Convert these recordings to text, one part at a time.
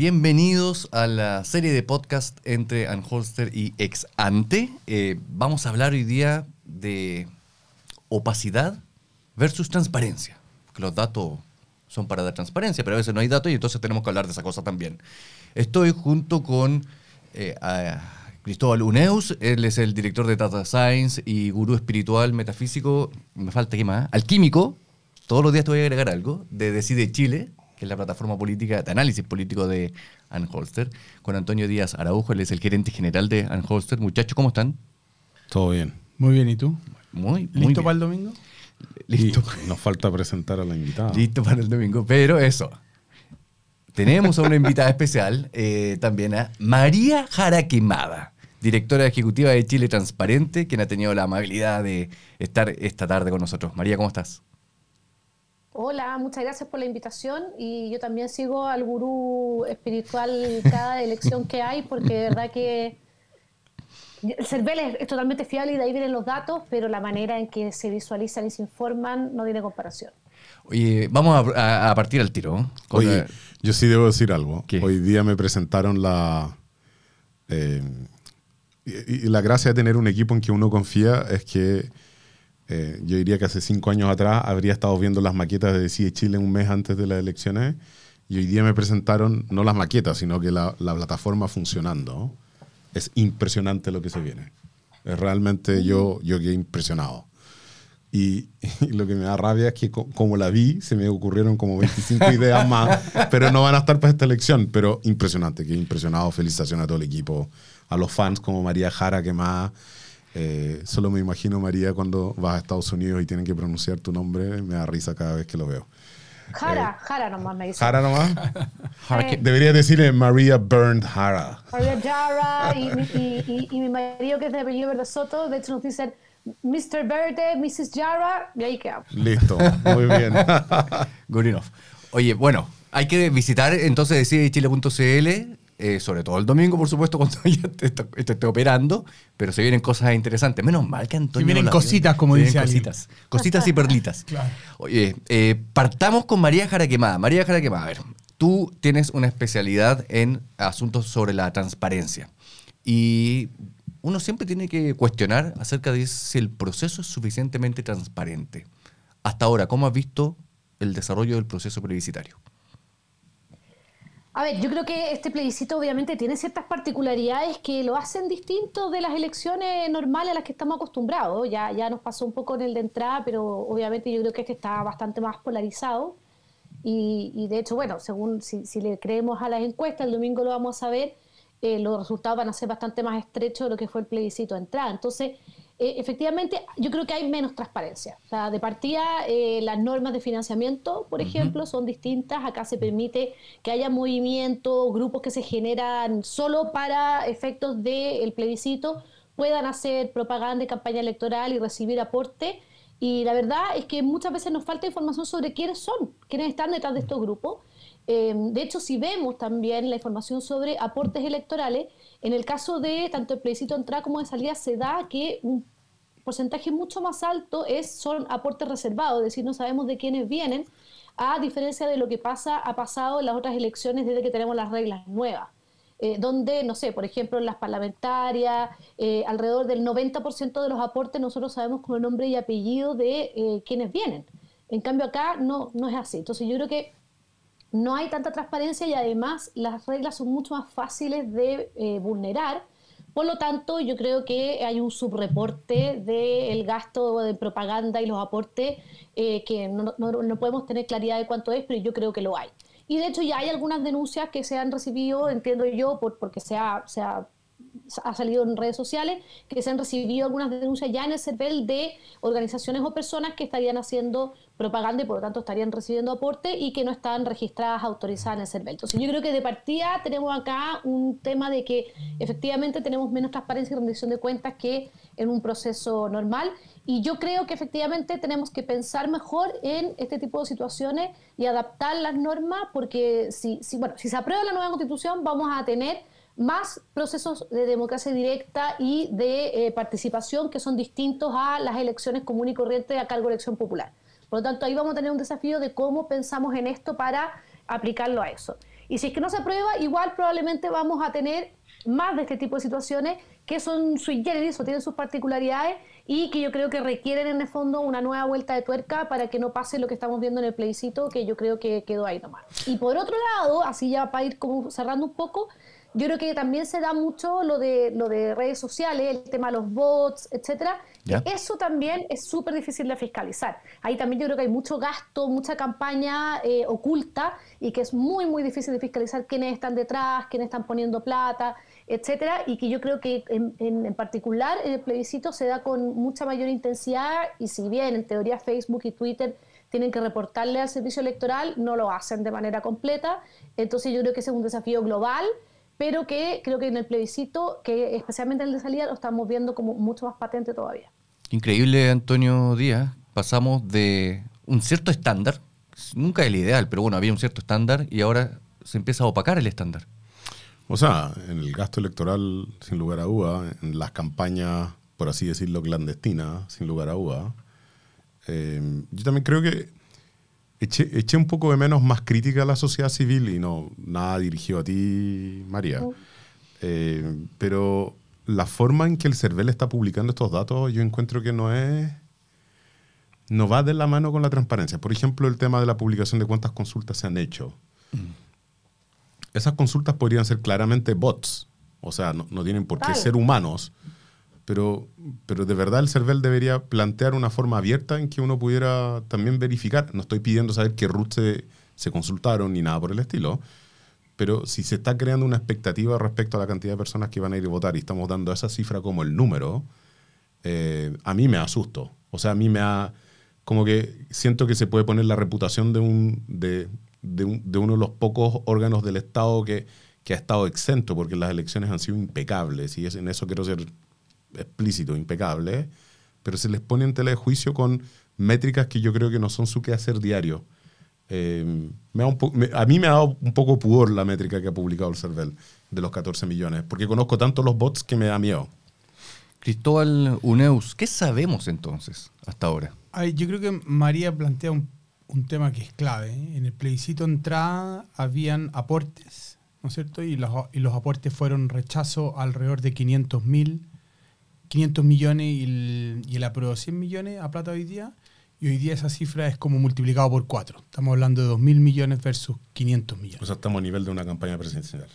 bienvenidos a la serie de podcast entre Anholster y Ex Ante. Eh, vamos a hablar hoy día de opacidad versus transparencia. Que los datos son para dar transparencia, pero a veces no hay datos y entonces tenemos que hablar de esa cosa también. Estoy junto con eh, Cristóbal Uneus, él es el director de Data Science y gurú espiritual metafísico, me falta qué más, alquímico, todos los días te voy a agregar algo, de Decide Chile, que es la plataforma política de análisis político de Anholster, con Antonio Díaz Araujo, él es el gerente general de Anholster. Muchachos, ¿cómo están? Todo bien. Muy bien, ¿y tú? Muy, ¿Listo para el domingo? Listo. nos falta presentar a la invitada. Listo para el domingo, pero eso. Tenemos a una invitada especial, eh, también a María Jaraquemada, directora ejecutiva de Chile Transparente, quien ha tenido la amabilidad de estar esta tarde con nosotros. María, ¿cómo estás? Hola, muchas gracias por la invitación y yo también sigo al gurú espiritual cada elección que hay porque de verdad que el CERVEL es, totalmente fiable y de ahí vienen los datos, pero la manera en que se visualizan y se informan no tiene comparación. Oye, vamos a, partir al tiro. Oye, yo sí debo decir algo. Hoy día me presentaron la... Eh, y la gracia de tener un equipo en que uno confía es que eh, yo diría que hace cinco años atrás habría estado viendo las maquetas de Decide Chile un mes antes de las elecciones y hoy día me presentaron no las maquetas, sino que la, plataforma funcionando. Es impresionante lo que se viene. Es realmente yo, yo quedé impresionado. Y, lo que me da rabia es que como la vi, se me ocurrieron como 25 ideas más, pero no van a estar para esta elección. Pero impresionante, quedé impresionado. Felicitaciones a todo el equipo, a los fans como María Jara, que más eh, solo me imagino, María, cuando vas a Estados Unidos y tienen que pronunciar tu nombre, me da risa cada vez que lo veo. Jara, eh, Jara nomás me dice. ¿Jara nomás? Eh, Debería decirle María Burned Jara. María Jara y, mi marido que es de apellido Verde Soto, de hecho nos dicen Mr. Verde, Mrs. Jara, y ahí quedamos. Listo, muy bien. Good enough. Oye, bueno, hay que visitar entonces decidechile.cl eh, sobre todo el domingo, por supuesto, cuando ya esté, operando, pero se vienen cosas interesantes. Menos mal que Antonio. Se vienen cositas, como dice cositas, cositas y perlitas. Oye, eh, partamos con María Jaraquemada. María Jaraquemada, a ver, tú tienes una especialidad en asuntos sobre la transparencia. Y uno siempre tiene que cuestionar acerca de si el proceso es suficientemente transparente. Hasta ahora, ¿cómo has visto el desarrollo del proceso plebiscitario? A ver, yo creo que este plebiscito obviamente tiene ciertas particularidades que lo hacen distinto de las elecciones normales a las que estamos acostumbrados. Ya, ya nos pasó un poco en el de entrada, pero obviamente yo creo que este está bastante más polarizado. Y, de hecho, bueno, según si, le creemos a las encuestas, el domingo lo vamos a ver, eh, los resultados van a ser bastante más estrechos de lo que fue el plebiscito de entrada. Entonces, eh, efectivamente, yo creo que hay menos transparencia. O sea, de partida, eh, las normas de financiamiento, por ejemplo, son distintas. Acá se permite que haya movimientos, grupos que se generan solo para efectos del plebiscito, puedan hacer propaganda y campaña electoral y recibir aporte. Y la verdad es que muchas veces nos falta información sobre quiénes son, quiénes están detrás de estos grupos. Eh, de hecho, si vemos también la información sobre aportes electorales, en el caso de tanto el plebiscito de entrada como de salida, se da que un porcentaje mucho más alto es, son aportes reservados, es decir, no sabemos de quiénes vienen, a diferencia de lo que pasa, ha pasado en las otras elecciones desde que tenemos las reglas nuevas. Eh, donde, no sé, por ejemplo, en las parlamentarias, eh, alrededor del 90% de los aportes nosotros sabemos con el nombre y apellido de eh, quienes vienen. En cambio acá no, no es así. Entonces yo creo que no hay tanta transparencia y además las reglas son mucho más fáciles de eh, vulnerar. Por lo tanto, yo creo que hay un subreporte del gasto de propaganda y los aportes eh, que no, podemos tener claridad de cuánto es, pero yo creo que lo hay. Y de hecho ya hay algunas denuncias que se han recibido, entiendo yo, por, porque se ha, se, ha salido en redes sociales, que se han recibido algunas denuncias ya en el CERVEL de organizaciones o personas que estarían haciendo propaganda y por lo tanto estarían recibiendo aporte y que no están registradas, autorizadas en el CERVEL. Entonces yo creo que de partida tenemos acá un tema de que efectivamente tenemos menos transparencia y rendición de cuentas que en un proceso normal y yo creo que efectivamente tenemos que pensar mejor en este tipo de situaciones y adaptar las normas porque si, si, bueno, si se aprueba la nueva constitución vamos a tener más procesos de democracia directa y de eh, participación que son distintos a las elecciones comunes y corrientes a cargo de elección popular. Por lo tanto, ahí vamos a tener un desafío de cómo pensamos en esto para aplicarlo a eso. Y si es que no se aprueba, igual probablemente vamos a tener más de este tipo de situaciones que son sui generis o tienen sus particularidades y que yo creo que requieren en el fondo una nueva vuelta de tuerca para que no pase lo que estamos viendo en el plebiscito, que yo creo que quedó ahí nomás. Y por otro lado, así ya para ir como cerrando un poco, yo creo que también se da mucho lo de, lo de redes sociales, el tema de los bots, etcétera. Eso también es súper difícil de fiscalizar. Ahí también yo creo que hay mucho gasto, mucha campaña eh, oculta y que es muy, muy difícil de fiscalizar quiénes están detrás, quiénes están poniendo plata, etcétera. Y que yo creo que en, en, particular en el plebiscito se da con mucha mayor intensidad y si bien en teoría Facebook y Twitter tienen que reportarle al servicio electoral, no lo hacen de manera completa. Entonces yo creo que ese es un desafío global pero que creo que en el plebiscito, que especialmente en el de salida, lo estamos viendo como mucho más patente todavía. Increíble, Antonio Díaz. Pasamos de un cierto estándar, nunca el ideal, pero bueno, había un cierto estándar y ahora se empieza a opacar el estándar. O sea, en el gasto electoral, sin lugar a duda, en las campañas, por así decirlo, clandestinas, sin lugar a duda. Eh, yo también creo que eché, un poco de menos más crítica a la sociedad civil y no, nada dirigido a ti, María. Eh, pero la forma en que el CERVEL está publicando estos datos, yo encuentro que no es. no va de la mano con la transparencia. Por ejemplo, el tema de la publicación de cuántas consultas se han hecho. Mm. Esas consultas podrían ser claramente bots. O sea, no, no tienen por qué ser humanos pero, pero de verdad el CERVEL debería plantear una forma abierta en que uno pudiera también verificar. No estoy pidiendo saber qué RUT se, consultaron ni nada por el estilo, pero si se está creando una expectativa respecto a la cantidad de personas que van a ir a votar y estamos dando esa cifra como el número, eh, a mí me asusto. O sea, a mí me ha... Como que siento que se puede poner la reputación de, un, de, de, uno de los pocos órganos del Estado que, que ha estado exento, porque las elecciones han sido impecables, y en eso quiero ser explícito, impecable, pero se les pone en tela de juicio con métricas que yo creo que no son su quehacer diario. Eh, me a mí me ha dado un poco pudor la métrica que ha publicado el CERVEL de los 14 millones, porque conozco tanto los bots que me da miedo. Cristóbal Uneus, ¿qué sabemos entonces hasta ahora? yo creo que María plantea un, tema que es clave. ¿eh? En el plebiscito entrada habían aportes, ¿no es cierto? Y los, y los aportes fueron rechazo alrededor de 500 mil 500 millones y el, y el 100 millones a plata hoy día. Y hoy día esa cifra es como multiplicado por 4. Estamos hablando de 2.000 millones versus 500 millones. O sea, estamos a nivel de una campaña presidencial.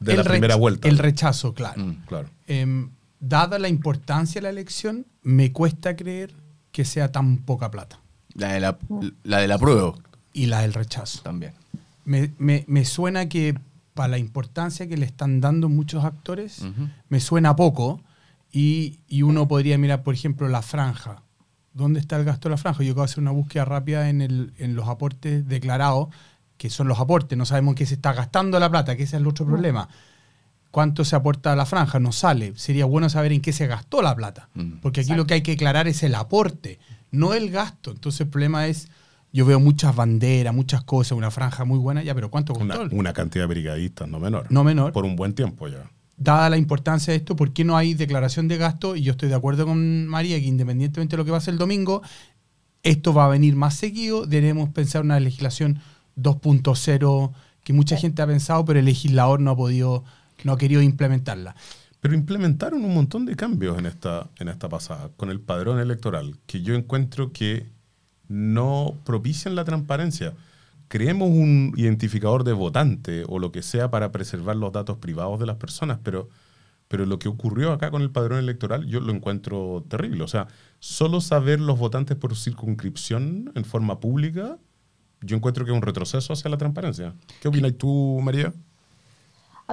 De la primera vuelta. El rechazo, claro. Mm, claro. Em, dada la importancia de la elección, me cuesta creer que sea tan poca plata. La de la, la, de la prueba. Y la del rechazo. También. Me, me, me, suena que para la importancia que le están dando muchos actores, me suena poco y, uno podría mirar, por ejemplo, la franja. ¿Dónde está el gasto de la franja? Yo acabo de hacer una búsqueda rápida en, el, en los aportes declarados, que son los aportes. No sabemos en qué se está gastando la plata, que ese es el otro problema. ¿Cuánto se aporta a la franja? No sale. Sería bueno saber en qué se gastó la plata. Mm. Porque aquí lo que hay que declarar es el aporte, no el gasto. Entonces el problema es, yo veo muchas banderas, muchas cosas, una franja muy buena, ya, pero ¿cuánto costó? Una, una cantidad de brigadistas, no menor. No menor. Por un buen tiempo ya dada la importancia de esto, ¿por qué no hay declaración de gasto? Y yo estoy de acuerdo con María que independientemente de lo que ser el domingo, esto va a venir más seguido. Debemos pensar una legislación 2.0 que mucha gente ha pensado, pero el legislador no ha podido, no ha querido implementarla. Pero implementaron un montón de cambios en esta, en esta pasada, con el padrón electoral, que yo encuentro que no propician la transparencia creemos un identificador de votante o lo que sea para preservar los datos privados de las personas, pero, pero lo que ocurrió acá con el padrón electoral yo lo encuentro terrible. O sea, solo saber los votantes por circunscripción en forma pública, yo encuentro que es un retroceso hacia la transparencia. ¿Qué opinas tú, María?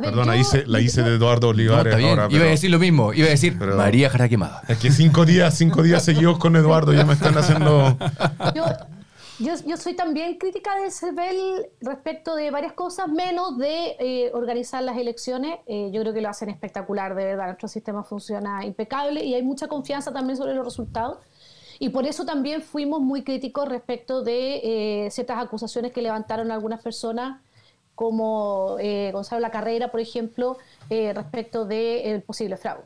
Perdón, la hice de Eduardo Olivares ahora. Iba a decir lo mismo, iba a decir María Jara Quemada. Es que cinco días, cinco días seguidos con Eduardo ya me están haciendo... Yo, yo, soy también crítica del CERVEL respecto de varias cosas, menos de eh, organizar las elecciones. Eh, yo creo que lo hacen espectacular, de verdad. Nuestro sistema funciona impecable y hay mucha confianza también sobre los resultados. Y por eso también fuimos muy críticos respecto de eh, ciertas acusaciones que levantaron algunas personas, como Gonzalo La Carrera, por ejemplo, respecto del posible fraude.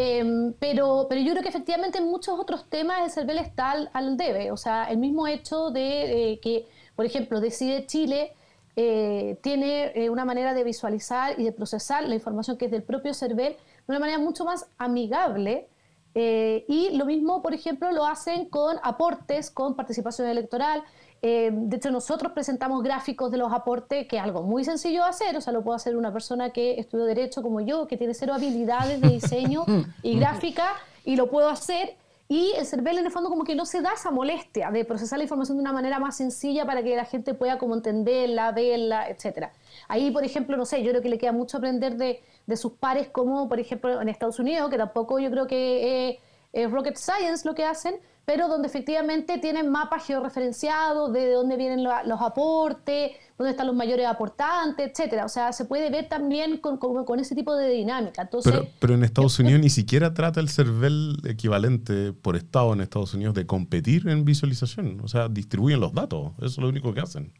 Em, pero, pero yo creo que efectivamente en muchos otros temas el CERVEL está al, debe. O sea, el mismo hecho de que, por ejemplo, Decide Chile eh, tiene eh, una manera de visualizar y de procesar la información que es del propio CERVEL de una manera mucho más amigable. Eh, y lo mismo, por ejemplo, lo hacen con aportes, con participación electoral. Eh, de hecho, nosotros presentamos gráficos de los aportes, que es algo muy sencillo de hacer, o sea, lo puede hacer una persona que estudió Derecho como yo, que tiene cero habilidades de diseño y gráfica, y lo puedo hacer. Y el CERVEL en el fondo como que no se da esa molestia de procesar la información de una manera más sencilla para que la gente pueda como entenderla, verla, etc. Ahí, por ejemplo, no sé, yo creo que le queda mucho aprender de, de sus pares como, por ejemplo, en Estados Unidos, que tampoco yo creo que es rocket science lo que hacen, pero donde efectivamente tienen mapas georreferenciados de dónde vienen los aportes, dónde están los mayores aportantes, etcétera. O sea, se puede ver también con, con, ese tipo de dinámica. Entonces, pero, pero en Estados Unidos ni siquiera trata el CERVEL equivalente por estado en Estados Unidos de competir en visualización. O sea, distribuyen los datos. Eso es lo único que hacen.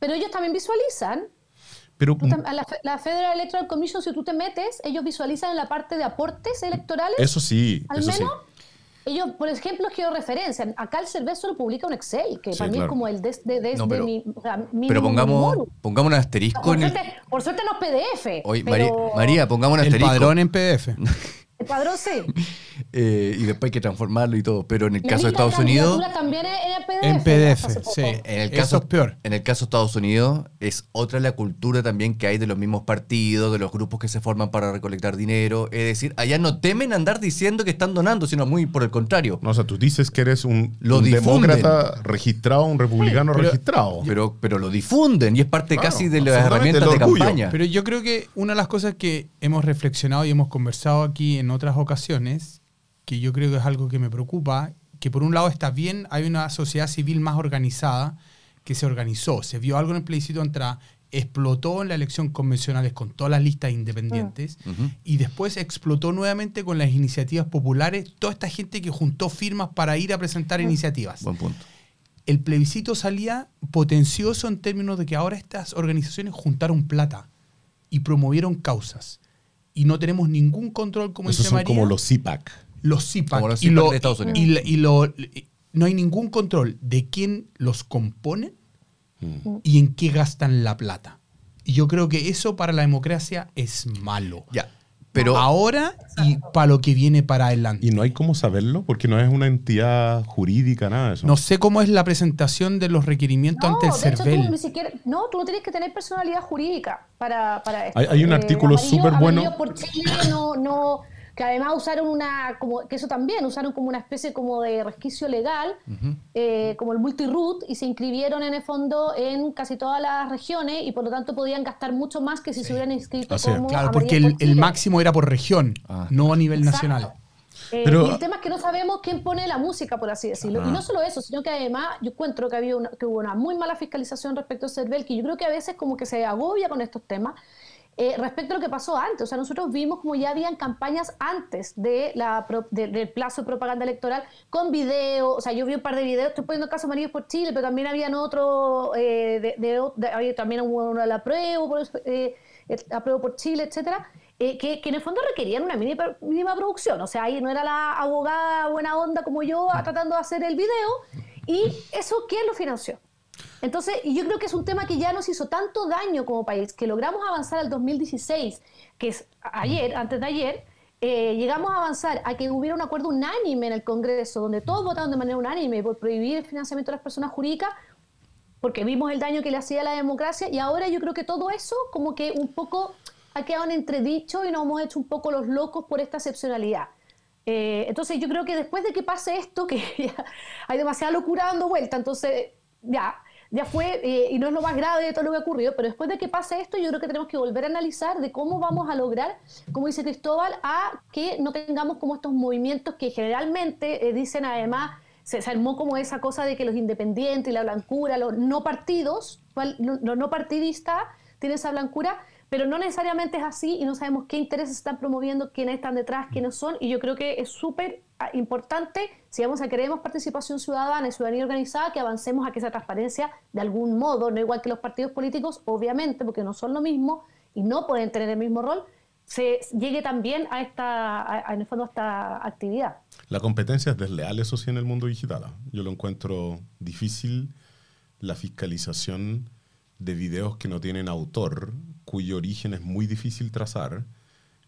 Pero ellos también visualizan. Pero, la, la, Federal Electoral Commission, si tú te metes, ellos visualizan en la parte de aportes electorales. Eso sí. Al eso menos ellos, por ejemplo, georreferencian. Acá el Cervez solo publica un Excel, que para mí es como el de, de, de, pero, mi, o sea, pero pongamos, pongamos un asterisco por en suerte, el... Por suerte no es PDF. Oye, María, María, pongamos un asterisco. El padrón en PDF. El padrón sí. Eh, y después hay que transformarlo y todo. Pero en el caso de Estados Unidos. también es PDF. En PDF, sí. En el caso, es peor. En el caso de Estados Unidos, es otra la cultura también que hay de los mismos partidos, de los grupos que se forman para recolectar dinero. Es decir, allá no temen andar diciendo que están donando, sino muy por el contrario. No, o sea, tú dices que eres un, demócrata registrado, un republicano registrado. Pero, pero lo difunden y es parte casi de las herramientas de campaña. Pero yo creo que una de las cosas que hemos reflexionado y hemos conversado aquí en otras ocasiones que yo creo que es algo que me preocupa, que por un lado está bien, hay una sociedad civil más organizada que se organizó, se vio algo en el plebiscito entra, explotó en la elección convencionales con todas las listas independientes mm. y después explotó nuevamente con las iniciativas populares, toda esta gente que juntó firmas para ir a presentar mm. iniciativas. Buen punto. El plebiscito salía potencioso en términos de que ahora estas organizaciones juntaron plata y promovieron causas. Y no tenemos ningún control, como Esos dice son como los CIPAC los CIPAC. y, lo, y, lo, no hay ningún control de quién los compone mm. y en qué gastan la plata. Y yo creo que eso para la democracia es malo. Ya. Pero ahora y para lo que viene para adelante. Y no hay cómo saberlo porque no es una entidad jurídica, nada de eso. No sé cómo es la presentación de los requerimientos ante el CERVEL. no, tú no tienes que tener personalidad jurídica para, para esto. Hay, un eh, artículo súper bueno. Por Chile no, no, que además usaron una, como, que eso también, usaron como una especie como de resquicio legal, eh, como el multiroot, y se inscribieron en el fondo en casi todas las regiones y por lo tanto podían gastar mucho más que si se hubieran inscrito como Claro, porque el, máximo era por región, ah. no a nivel nacional. Eh, Pero, y el tema es que no sabemos quién pone la música, por así decirlo. Y no solo eso, sino que además yo encuentro que, había que hubo una muy mala fiscalización respecto a CERVEL, que yo creo que a veces como que se agobia con estos temas eh, respecto a lo que pasó antes. O sea, nosotros vimos como ya habían campañas antes de la, del plazo de propaganda electoral con video. O sea, yo vi un par de videos, estoy poniendo caso Amarillos por Chile, pero también habían otro, eh, de, también hubo uno de la prueba, por, eh, prueba por Chile, etcétera. Eh, que, que, en el fondo requerían una mínima, mínima producción. O sea, ahí no era la abogada buena onda como yo tratando de hacer el video. ¿Y eso quién lo financió? Entonces, yo creo que es un tema que ya nos hizo tanto daño como país, que logramos avanzar al 2016, que es ayer, antes de ayer, eh, llegamos a avanzar a que hubiera un acuerdo unánime en el Congreso, donde todos votaron de manera unánime por prohibir el financiamiento de las personas jurídicas, porque vimos el daño que le hacía a la democracia, y ahora yo creo que todo eso como que un poco ha quedado en entredicho y nos hemos hecho un poco los locos por esta excepcionalidad. Eh, entonces yo creo que después de que pase esto, que hay demasiada locura dando vuelta, entonces ya ya fue, eh, y no es lo más grave de todo lo que ha ocurrido, pero después de que pase esto, yo creo que tenemos que volver a analizar de cómo vamos a lograr, como dice Cristóbal, a que no tengamos como estos movimientos que generalmente eh, dicen además, se, armó como esa cosa de que los independientes y la blancura, los no partidos, los no partidistas tienen esa blancura, pero no necesariamente es así y no sabemos qué intereses están promoviendo, quiénes están detrás, quiénes son, y yo creo que es súper ah, importante, si vamos a queremos participación ciudadana y ciudadanía organizada, que avancemos a que esa transparencia, de algún modo, no igual que los partidos políticos, obviamente, porque no son lo mismo y no pueden tener el mismo rol, se llegue también a esta, en el fondo, a esta actividad. La competencia es desleal, eso sí, en el mundo digital. ¿ah? Yo lo encuentro difícil, la fiscalización de videos que no tienen autor, cuyo origen es muy difícil trazar,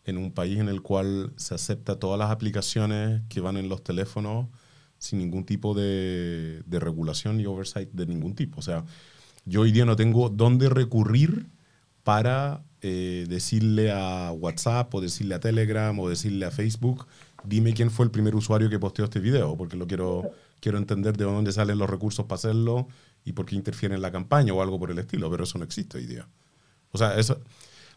en un país en el cual se acepta todas las aplicaciones que van en los teléfonos sin ningún tipo de, regulación y oversight de ningún tipo. O sea, yo hoy día no tengo dónde recurrir para eh, decirle a WhatsApp o decirle a Telegram o decirle a Facebook, dime quién fue el primer usuario que posteó este video, porque lo quiero, quiero entender de dónde salen los recursos para hacerlo y por qué interfiere en la campaña o algo por el estilo, pero eso no existe hoy día. O sea, eso,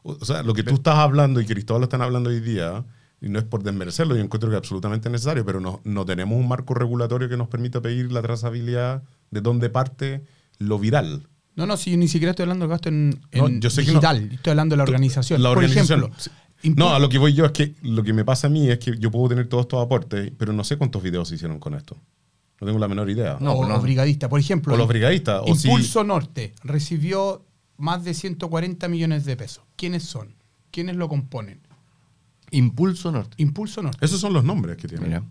o sea lo que tú estás hablando y Cristóbal están hablando hoy día, y no es por desmerecerlo, yo encuentro que es absolutamente necesario, pero no, no tenemos un marco regulatorio que nos permita pedir la trazabilidad de dónde parte lo viral. No, no, si yo ni siquiera estoy hablando de gasto en, digital, estoy hablando de la organización. La organización. Por ejemplo, no, a lo que voy yo es que lo que me pasa a mí es que yo puedo tener todos estos aportes, pero no sé cuántos videos se hicieron con esto. No tengo la menor idea. No, o los brigadistas, por ejemplo. O los brigadistas. Impulso Norte recibió más de 140 millones de pesos. ¿Quiénes son? ¿Quiénes lo componen? Impulso Norte. Impulso Norte. Esos son los nombres que tienen.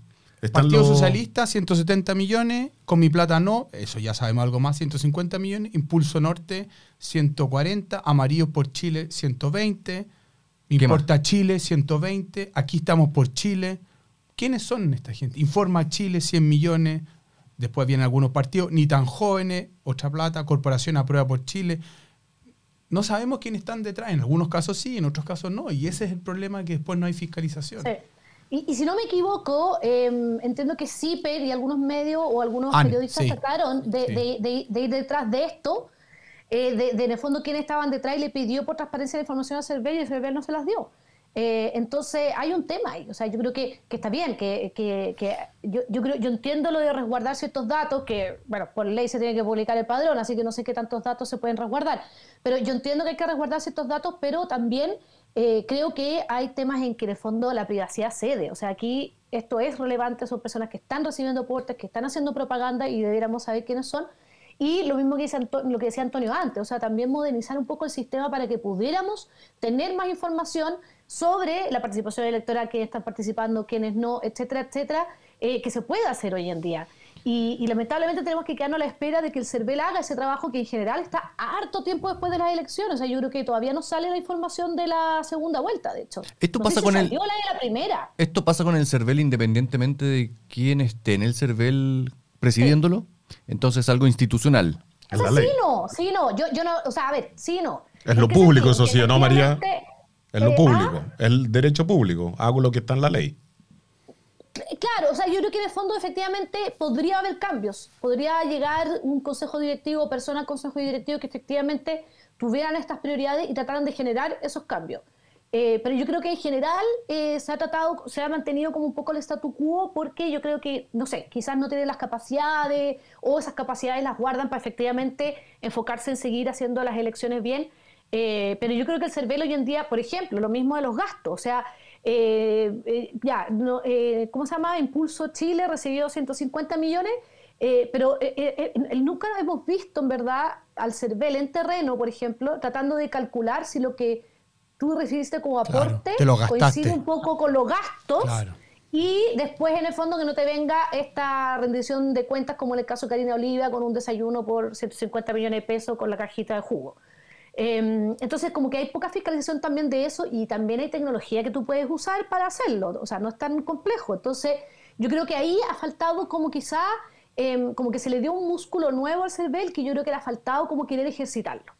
Partido Socialista, 170 millones. Con mi plata no, eso ya sabemos algo más, 150 millones. Impulso Norte, 140. Amarillo por Chile, 120. Importa Chile, 120. Aquí estamos por Chile. ¿Quiénes son esta gente? Informa Chile, 100 millones. Después vienen algunos partidos, ni tan jóvenes, otra plata, Corporación Aprueba por Chile. No sabemos quiénes están detrás. En algunos casos sí, en otros casos no. Y ese es el problema que después no hay fiscalización. Sí. Y, si no me equivoco, em, entiendo que CIPER y algunos medios o algunos periodistas trataron de, ir detrás de esto, eh, de, en el fondo quiénes estaban detrás y le pidió por transparencia de información a Cervel y el Cervel no se las dio. Eh, entonces hay un tema ahí, o sea, yo creo que, está bien, que, yo, creo, yo entiendo lo de resguardar ciertos datos, que, bueno, por ley se tiene que publicar el padrón, así que no sé qué tantos datos se pueden resguardar, pero yo entiendo que hay que resguardar ciertos datos, pero también eh, creo que hay temas en que el fondo la privacidad cede, o sea, aquí esto es relevante, son personas que están recibiendo aportes, que están haciendo propaganda y debiéramos saber quiénes son, y lo mismo que dice lo que decía Antonio antes, o sea, también modernizar un poco el sistema para que pudiéramos tener más información sobre la participación electoral, quiénes están participando, quiénes no, etcétera, etcétera, eh, que se puede hacer hoy en día. Y, lamentablemente tenemos que quedarnos a la espera de que el CERVEL haga ese trabajo que en general está harto tiempo después de las elecciones. O sea, yo creo que todavía no sale la información de la segunda vuelta, de hecho. Esto pasa con el. La primera. Esto pasa con el CERVEL independientemente de quién esté en el CERVEL presidiéndolo. Entonces, algo institucional. O sea, sí, no, sí, no. Yo, yo no, o sea, a ver, sí, no. Es lo público, eso sí, ¿no, María? Es lo público, es el derecho público. Hago lo que está en la ley. Claro, o sea, yo creo que de fondo efectivamente podría haber cambios. Podría llegar un consejo directivo, persona consejo directivo que efectivamente tuvieran estas prioridades y trataran de generar esos cambios. Eh, pero yo creo que en general eh, se ha tratado, se ha mantenido como un poco el statu quo porque yo creo que, no sé, quizás no tienen las capacidades o esas capacidades las guardan para efectivamente enfocarse en seguir haciendo las elecciones bien eh, pero yo creo que el CERVEL hoy en día, por ejemplo, lo mismo de los gastos, o sea, eh, eh, ya, ¿cómo se llama? Impulso Chile recibió 150 millones, pero nunca hemos visto en verdad al CERVEL en terreno, por ejemplo, tratando de calcular si lo que tú recibiste como aporte coincide un poco con los gastos. Y después, en el fondo, que no te venga esta rendición de cuentas, como en el caso de Karina Oliva, con un desayuno por 150 millones de pesos con la cajita de jugo. Em, entonces, como que hay poca fiscalización también de eso y también hay tecnología que tú puedes usar para hacerlo. O sea, no es tan complejo. Entonces, yo creo que ahí ha faltado como quizá, em, como que se le dio un músculo nuevo al CERVEL que yo creo que le ha faltado como querer ejercitarlo.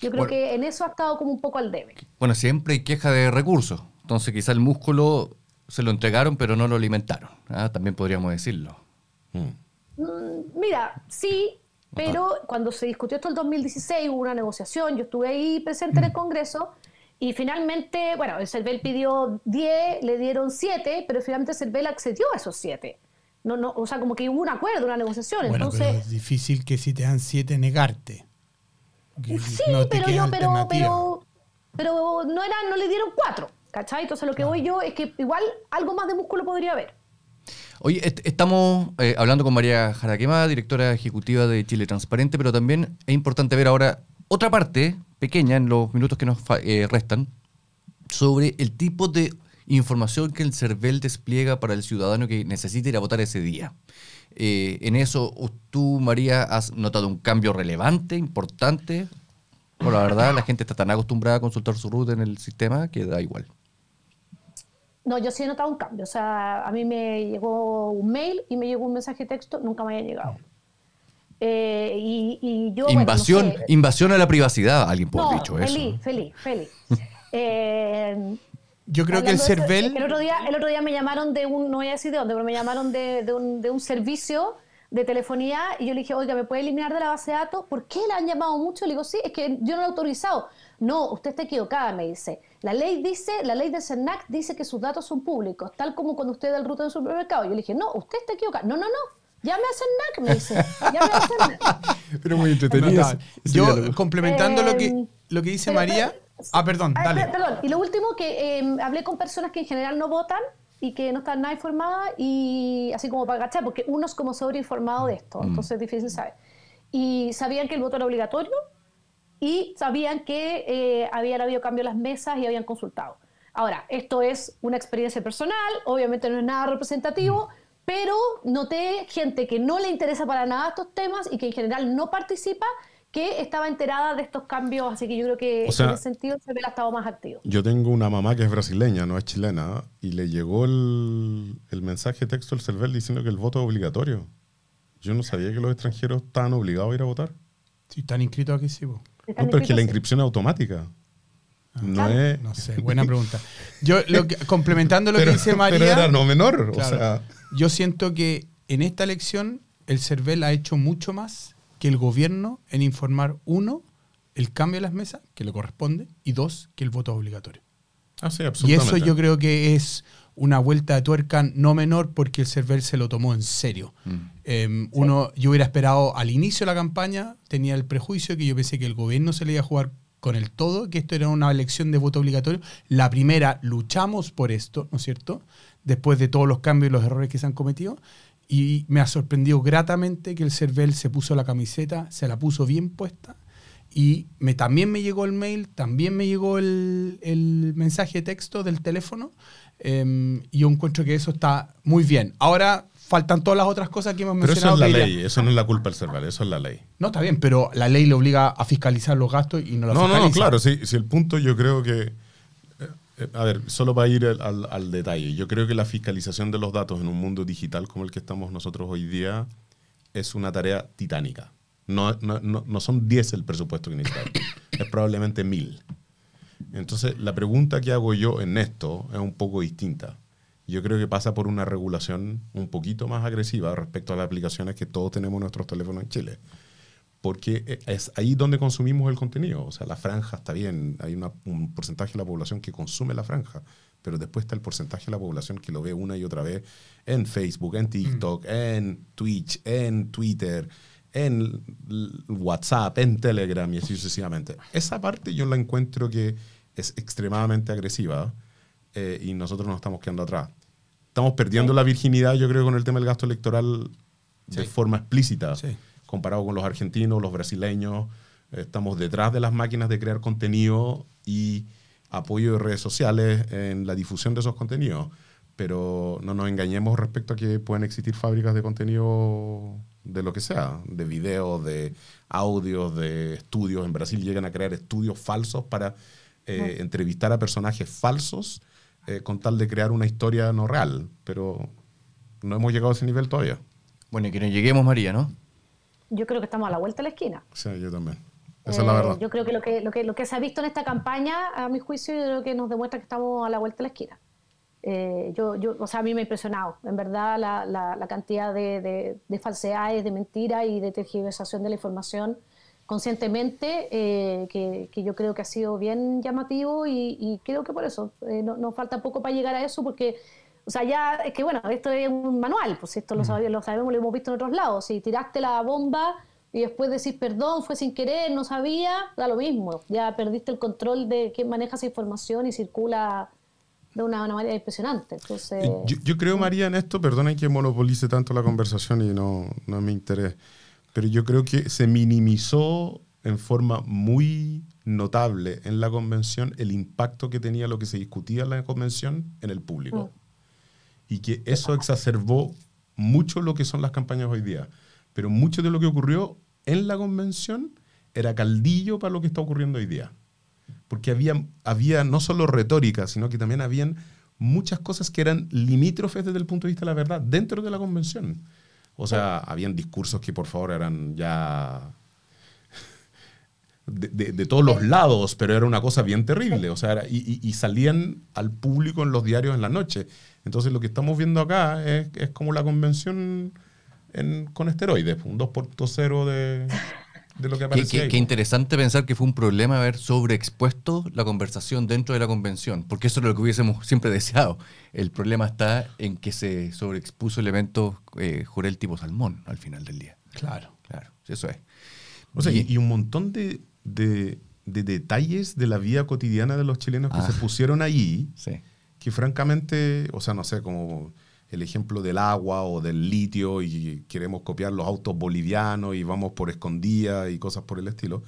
Yo creo que en eso ha estado como un poco al debe. Bueno, siempre hay queja de recursos. Entonces, quizá el músculo se lo entregaron, pero no lo alimentaron. ¿ah? También podríamos decirlo. Mm. Mm, mira, sí, Pero cuando se discutió esto el 2016 hubo una negociación, yo estuve ahí presente en el mm. Congreso y finalmente, bueno, el CERVEL pidió 10, le dieron 7, pero finalmente el CERVEL accedió a esos 7. No, no, o sea, como que hubo un acuerdo, una negociación. Bueno, Entonces, pero es difícil que si te dan 7 negarte. Sí, pero, yo, pero, pero, pero, no, era, no le dieron 4, ¿cachai? Entonces lo que voy yo es que igual algo más de músculo podría haber. Oye, estamos eh, hablando con María Jaraquema, directora ejecutiva de Chile Transparente, pero también es importante ver ahora otra parte pequeña en los minutos que nos eh, restan sobre el tipo de información que el CERVEL despliega para el ciudadano que necesita ir a votar ese día. Eh, en eso, tú, María, has notado un cambio relevante, importante. Bueno, la verdad, la gente está tan acostumbrada a consultar su ruta en el sistema que da igual. No, yo sí he notado un cambio. O sea, a mí me llegó un mail y me llegó un mensaje de texto, nunca me había llegado. Eh, y, yo, invasión, invasión a la privacidad, alguien puede haber dicho feliz, eso. Feliz, feliz, eh, yo creo que el CERVEL... El otro, día, el otro día me llamaron de un, no voy a decir de dónde, pero me llamaron de, de, un, de un servicio de telefonía y yo le dije, oiga, ¿me puede eliminar de la base de datos? ¿Por qué la han llamado mucho? Le digo, sí, es que yo no lo he autorizado. No, usted está equivocada, me dice. La ley dice, la ley de CERNAC dice que sus datos son públicos, tal como cuando usted da el ruta del supermercado. Yo le dije, no, usted está equivocada. No, no, no. Llame a CERNAC, me dice. Llame a CERNAC. Pero muy entretenido. yo, complementando lo, que, em, lo que dice María. ah, perdón, dale. perdón. Y lo último, que em, hablé con personas que en general no votan y que no están nada informadas y así como para agachar, porque uno es como sobreinformado de esto, mm. entonces es difícil saber. Y sabían que el voto era obligatorio y sabían que eh, habían habido cambio en las mesas y habían consultado. Ahora, esto es una experiencia personal, obviamente no es nada representativo, pero noté gente que no le interesa para nada estos temas y que en general no participa, que estaba enterada de estos cambios, así que yo creo que en ese sentido se ve el estado más activo. Yo tengo una mamá que es brasileña, no es chilena, y le llegó el, el mensaje texto del CERVEL diciendo que el voto es obligatorio. Yo no sabía que los extranjeros estaban obligados a ir a votar. Sí, están inscritos aquí, sí. Vos. No, pero es que la inscripción es automática. Ah, no es... No sé, buena pregunta. Yo, complementando lo que dice María... Pero era no menor, o sea... Yo siento que en esta elección el CERVEL ha hecho mucho más que el gobierno en informar, uno, el cambio de las mesas, que le corresponde, y dos, que el voto es obligatorio. Ah, sí, absolutamente. Y eso yo creo que es una vuelta de tuerca no menor porque el CERVEL se lo tomó en serio. Mm. Em, uno, yo hubiera esperado al inicio de la campaña, tenía el prejuicio que yo pensé que el gobierno se le iba a jugar con el todo, que esto era una elección de voto obligatorio. La primera, luchamos por esto, ¿no es cierto? Después de todos los cambios y los errores que se han cometido. Y me ha sorprendido gratamente que el CERVEL se puso la camiseta, se la puso bien puesta. Y me, también me llegó el mail, también me llegó el, el mensaje de texto del teléfono Em, y yo encuentro que eso está muy bien. Ahora faltan todas las otras cosas que hemos mencionado. Pero eso es la ley, eso no es la culpa del CERVAL, eso es la ley. No, está bien, pero la ley le obliga a fiscalizar los gastos y no la no, fiscaliza. No, claro, si, el punto yo creo que... Eh, a ver, solo para ir al, al, detalle, yo creo que la fiscalización de los datos en un mundo digital como el que estamos nosotros hoy día es una tarea titánica. No, no, no, no son 10 el presupuesto que necesitamos, es probablemente 1000. Entonces, la pregunta que hago yo en esto es un poco distinta. Yo creo que pasa por una regulación un poquito más agresiva respecto a las aplicaciones que todos tenemos en nuestros teléfonos en Chile. Porque es ahí donde consumimos el contenido. O sea, la franja está bien, hay un porcentaje de la población que consume la franja, pero después está el porcentaje de la población que lo ve una y otra vez en Facebook, en TikTok, mm. en Twitch, en Twitter, en WhatsApp, en Telegram y así sucesivamente. Esa parte yo la encuentro que es extremadamente agresiva eh, y nosotros nos estamos quedando atrás. Estamos perdiendo la virginidad, yo creo, con el tema del gasto electoral de forma explícita, comparado con los argentinos, los brasileños. estamos detrás de las máquinas de crear contenido y apoyo de redes sociales en la difusión de esos contenidos. Pero no nos engañemos respecto a que pueden existir fábricas de contenido de lo que sea, de videos, de audios, de estudios. En Brasil llegan a crear estudios falsos para eh, entrevistar a personajes falsos eh, con tal de crear una historia no real, pero no hemos llegado a ese nivel todavía. Bueno, y que no lleguemos, María, ¿no? Yo creo que estamos a la vuelta de la esquina. Sí, yo también. Esa es la eh, verdad. Yo creo que lo, que lo que lo que se ha visto en esta campaña, a mi juicio, yo creo que nos demuestra que estamos a la vuelta de la esquina. Eh, yo, yo, o sea, a mí me ha impresionado, en verdad, la, la, cantidad de, de, falsedades, de mentiras y de tergiversación de la información conscientemente, eh, que, que, yo creo que ha sido bien llamativo y, creo que por eso eh, no, nos falta poco para llegar a eso, porque, o sea, ya es que bueno, esto es un manual, pues esto lo, sabemos, lo sabemos, lo hemos visto en otros lados. Si tiraste la bomba y después decís perdón, fue sin querer, no sabía, da lo mismo, ya perdiste el control de quién maneja esa información y circula de una, manera impresionante. Entonces, yo, creo, María, en esto, perdona que monopolice tanto la conversación y no, no me interese, pero yo creo que se minimizó en forma muy notable en la convención el impacto que tenía lo que se discutía en la convención en el público. Mm. Y que eso exacerbó mucho lo que son las campañas hoy día. Pero mucho de lo que ocurrió en la convención era caldillo para lo que está ocurriendo hoy día porque había, había no solo retórica, sino que también habían muchas cosas que eran limítrofes desde el punto de vista de la verdad dentro de la convención. O sea, habían discursos que por favor eran ya de, todos los lados, pero era una cosa bien terrible. O sea, y, salían al público en los diarios en la noche. Entonces lo que estamos viendo acá es, es como la convención con esteroides, un 2.0 de de lo que aparecía. Qué, interesante pensar que fue un problema haber sobreexpuesto la conversación dentro de la convención, porque eso es lo que hubiésemos siempre deseado. El problema está en que se sobreexpuso elementos eh, jurel tipo salmón al final del día. Claro. Claro, eso es. O sea, y, un montón de, detalles de la vida cotidiana de los chilenos que se ah. pusieron allí, que francamente, o sea, no sé, como el ejemplo del agua o del litio y queremos copiar los autos bolivianos y vamos por escondida y cosas por el estilo,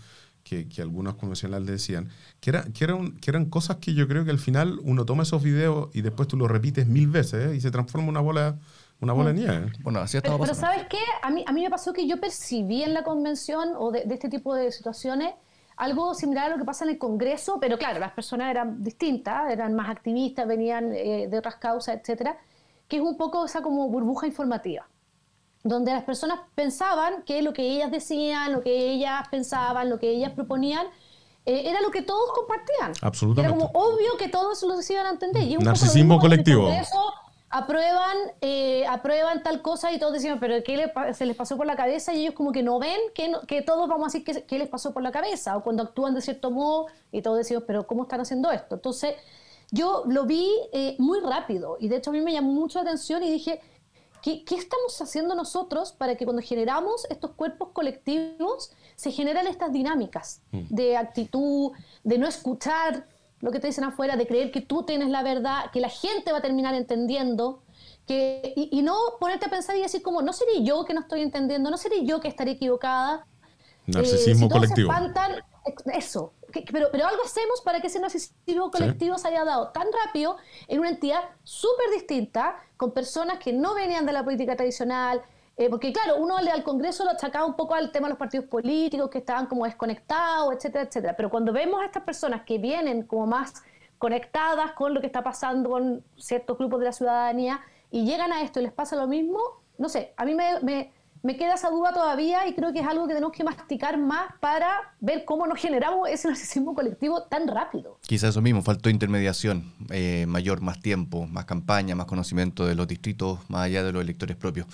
que, que algunos convencionales decían, que, era, que, eran, que eran cosas que yo creo que al final uno toma esos videos y después tú los repites mil veces ¿eh? y se transforma una bola una bola de nieve. Bueno, así pero, pero ¿sabes qué? A mí, a mí me pasó que yo percibí en la convención o de, este tipo de situaciones algo similar a lo que pasa en el Congreso, pero claro, las personas eran distintas, eran más activistas, venían eh, de otras causas, etcétera que es un poco esa como burbuja informativa, donde las personas pensaban que lo que ellas decían, lo que ellas pensaban, lo que ellas proponían, eh, era lo que todos compartían. Absolutamente. Era como obvio que todos lo iban a entender. Y Narcisismo colectivo. Eso aprueban, eh, aprueban tal cosa y todos decían, pero ¿qué se les pasó por la cabeza? Y ellos como que no ven que, que todos vamos a decir qué les pasó por la cabeza. O cuando actúan de cierto modo y todos decimos, pero ¿cómo están haciendo esto? Entonces yo lo vi eh, muy rápido y de hecho a mí me llamó mucho la atención y dije, ¿qué, ¿qué, estamos haciendo nosotros para que cuando generamos estos cuerpos colectivos se generan estas dinámicas mm. de actitud, de no escuchar lo que te dicen afuera, de creer que tú tienes la verdad, que la gente va a terminar entendiendo? Que, y, no ponerte a pensar y decir como, no seré yo que no estoy entendiendo, no seré yo que estaré equivocada. Narcisismo eh, colectivo. eso, pero, pero algo hacemos para que ese narcisismo colectivo se haya dado tan rápido en una entidad súper distinta, con personas que no venían de la política tradicional, eh, porque claro, uno al Congreso lo achacaba un poco al tema de los partidos políticos, que estaban como desconectados, etcétera, etcétera. Pero cuando vemos a estas personas que vienen como más conectadas con lo que está pasando con ciertos grupos de la ciudadanía y llegan a esto y les pasa lo mismo, no sé, a mí me me queda esa duda todavía y creo que es algo que tenemos que masticar más para ver cómo nos generamos ese narcisismo colectivo tan rápido. Quizás eso mismo, faltó intermediación eh, mayor, más tiempo, más campaña, más conocimiento de los distritos, más allá de los electores propios.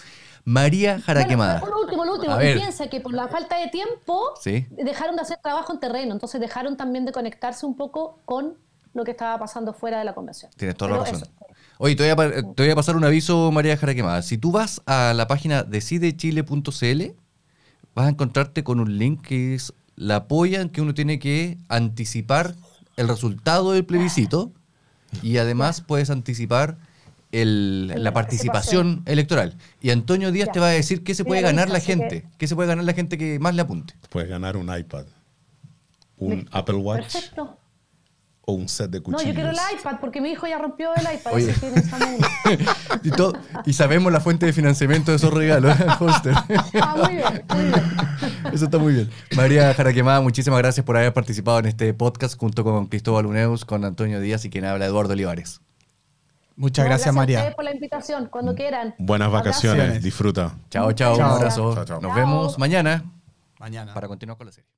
María Jaraquemada. Bueno, por último, lo último, piensa que por la falta de tiempo dejaron de hacer trabajo en terreno, entonces dejaron también de conectarse un poco con lo que estaba pasando fuera de la convención. Tienes toda la razón. Oye, te voy, a, pasar un aviso, María Jaraquemada. Si tú vas a la página decidechile.cl, vas a encontrarte con un link que es la apoya en que uno tiene que anticipar el resultado del plebiscito y además puedes anticipar la participación electoral. Y Antonio Díaz te va a decir qué se puede ganar la gente, qué se puede ganar la gente que más le apunte. Puedes ganar un iPad, un Apple Watch. Perfecto un set de cuchillos. No, yo quiero el iPad porque mi hijo ya rompió el iPad. y, sabemos la fuente de financiamiento de esos regalos, Holster. ah, muy bien, muy bien. Eso está muy bien. María Jaraquemada, muchísimas gracias por haber participado en este podcast junto con Cristóbal Uneus, con Antonio Díaz y quien habla Eduardo Olivares. Muchas gracias, María. A por la invitación, cuando quieran. Buenas vacaciones, disfruta. Chao, chao, un abrazo. Nos vemos mañana. Mañana. Para continuar con la serie.